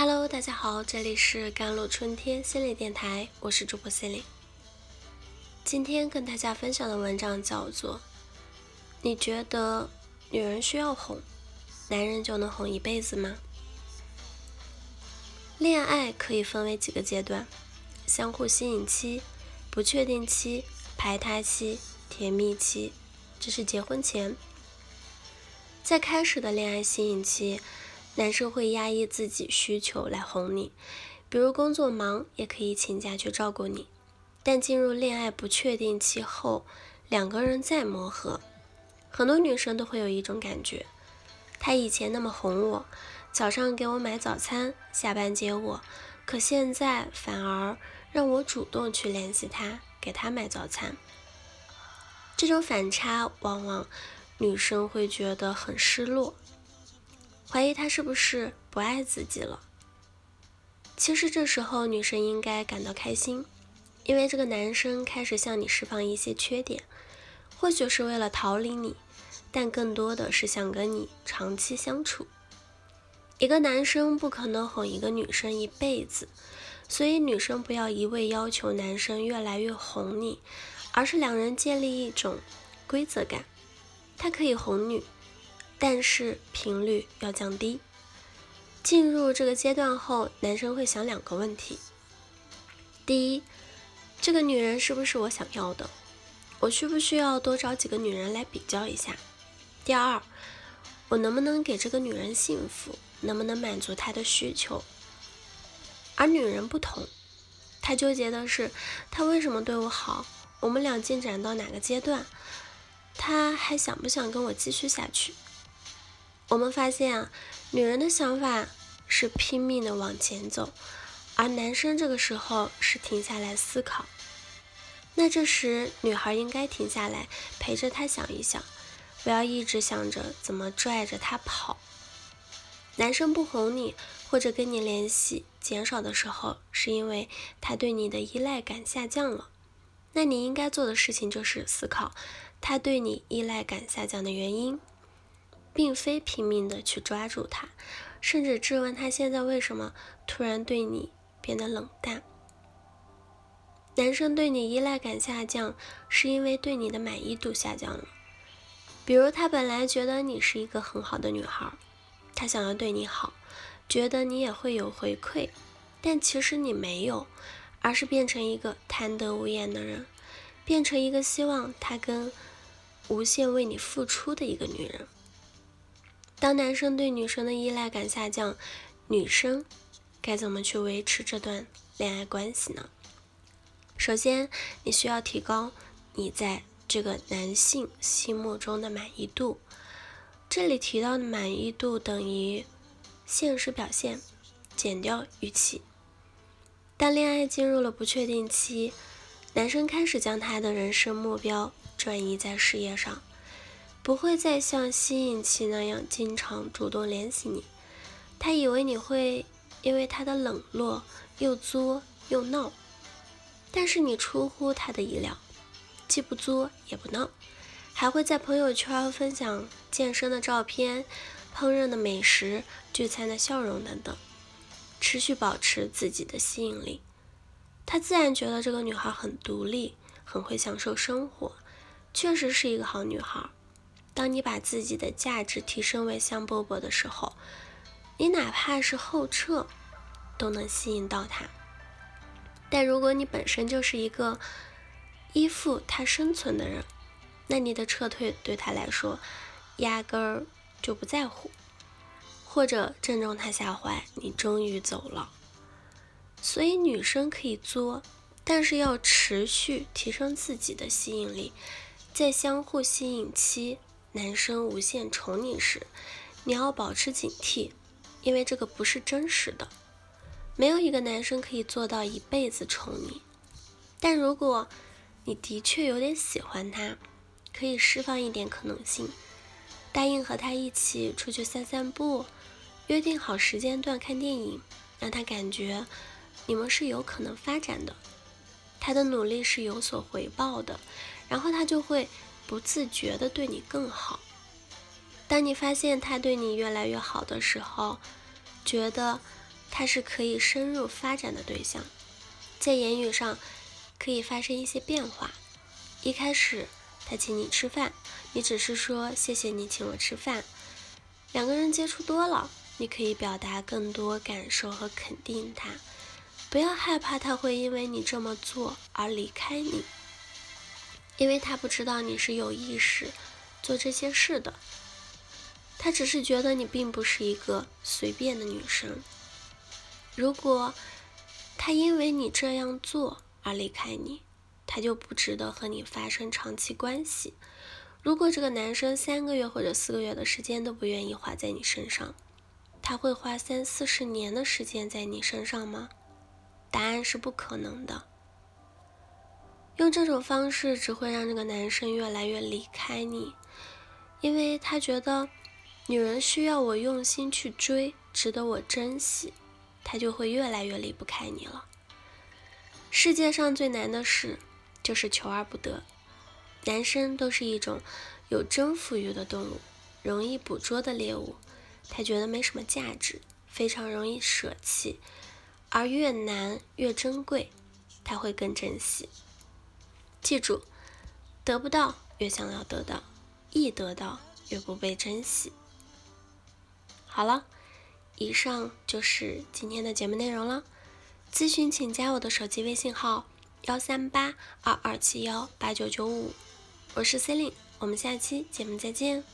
Hello，大家好，这里是甘露春天心理电台，我是主播心理。今天跟大家分享的文章叫做：你觉得女人需要哄，男人就能哄一辈子吗？恋爱可以分为几个阶段：相互吸引期、不确定期、排他期、甜蜜期，这是结婚前。在开始的恋爱吸引期。男生会压抑自己需求来哄你，比如工作忙也可以请假去照顾你。但进入恋爱不确定期后，两个人再磨合，很多女生都会有一种感觉：他以前那么哄我，早上给我买早餐，下班接我，可现在反而让我主动去联系他，给他买早餐。这种反差，往往女生会觉得很失落。怀疑他是不是不爱自己了？其实这时候女生应该感到开心，因为这个男生开始向你释放一些缺点，或许是为了逃离你，但更多的是想跟你长期相处。一个男生不可能哄一个女生一辈子，所以女生不要一味要求男生越来越哄你，而是两人建立一种规则感，他可以哄你。但是频率要降低。进入这个阶段后，男生会想两个问题：第一，这个女人是不是我想要的？我需不需要多找几个女人来比较一下？第二，我能不能给这个女人幸福？能不能满足她的需求？而女人不同，她纠结的是，他为什么对我好？我们俩进展到哪个阶段？他还想不想跟我继续下去？我们发现啊，女人的想法是拼命的往前走，而男生这个时候是停下来思考。那这时女孩应该停下来陪着他想一想，不要一直想着怎么拽着他跑。男生不哄你或者跟你联系减少的时候，是因为他对你的依赖感下降了。那你应该做的事情就是思考他对你依赖感下降的原因。并非拼命的去抓住他，甚至质问他现在为什么突然对你变得冷淡。男生对你依赖感下降，是因为对你的满意度下降了。比如他本来觉得你是一个很好的女孩，他想要对你好，觉得你也会有回馈，但其实你没有，而是变成一个贪得无厌的人，变成一个希望他跟无限为你付出的一个女人。当男生对女生的依赖感下降，女生该怎么去维持这段恋爱关系呢？首先，你需要提高你在这个男性心目中的满意度。这里提到的满意度等于现实表现减掉预期。当恋爱进入了不确定期，男生开始将他的人生目标转移在事业上。不会再像吸引期那样经常主动联系你，他以为你会因为他的冷落又作又闹，但是你出乎他的意料，既不作也不闹，还会在朋友圈分享健身的照片、烹饪的美食、聚餐的笑容等等，持续保持自己的吸引力。他自然觉得这个女孩很独立，很会享受生活，确实是一个好女孩。当你把自己的价值提升为香饽饽的时候，你哪怕是后撤，都能吸引到他。但如果你本身就是一个依附他生存的人，那你的撤退对他来说压根儿就不在乎，或者正中他下怀，你终于走了。所以女生可以作，但是要持续提升自己的吸引力，在相互吸引期。男生无限宠你时，你要保持警惕，因为这个不是真实的。没有一个男生可以做到一辈子宠你。但如果你的确有点喜欢他，可以释放一点可能性，答应和他一起出去散散步，约定好时间段看电影，让他感觉你们是有可能发展的，他的努力是有所回报的，然后他就会。不自觉的对你更好。当你发现他对你越来越好的时候，觉得他是可以深入发展的对象，在言语上可以发生一些变化。一开始他请你吃饭，你只是说谢谢你请我吃饭。两个人接触多了，你可以表达更多感受和肯定他。不要害怕他会因为你这么做而离开你，因为他不知道你是有意识做这些事的，他只是觉得你并不是一个随便的女生。如果他因为你这样做而离开你，他就不值得和你发生长期关系。如果这个男生三个月或者四个月的时间都不愿意花在你身上，他会花三四十年的时间在你身上吗？答案是不可能的。用这种方式只会让这个男生越来越离开你，因为他觉得女人需要我用心去追，值得我珍惜，他就会越来越离不开你了。世界上最难的事就是求而不得。男生都是一种有征服欲的动物，容易捕捉的猎物，他觉得没什么价值，非常容易舍弃。而越难越珍贵，他会更珍惜。记住，得不到越想要得到，易得到越不被珍惜。好了，以上就是今天的节目内容了。咨询请加我的手机微信号：幺三八二二七幺八九九五，我是 Celine，我们下期节目再见。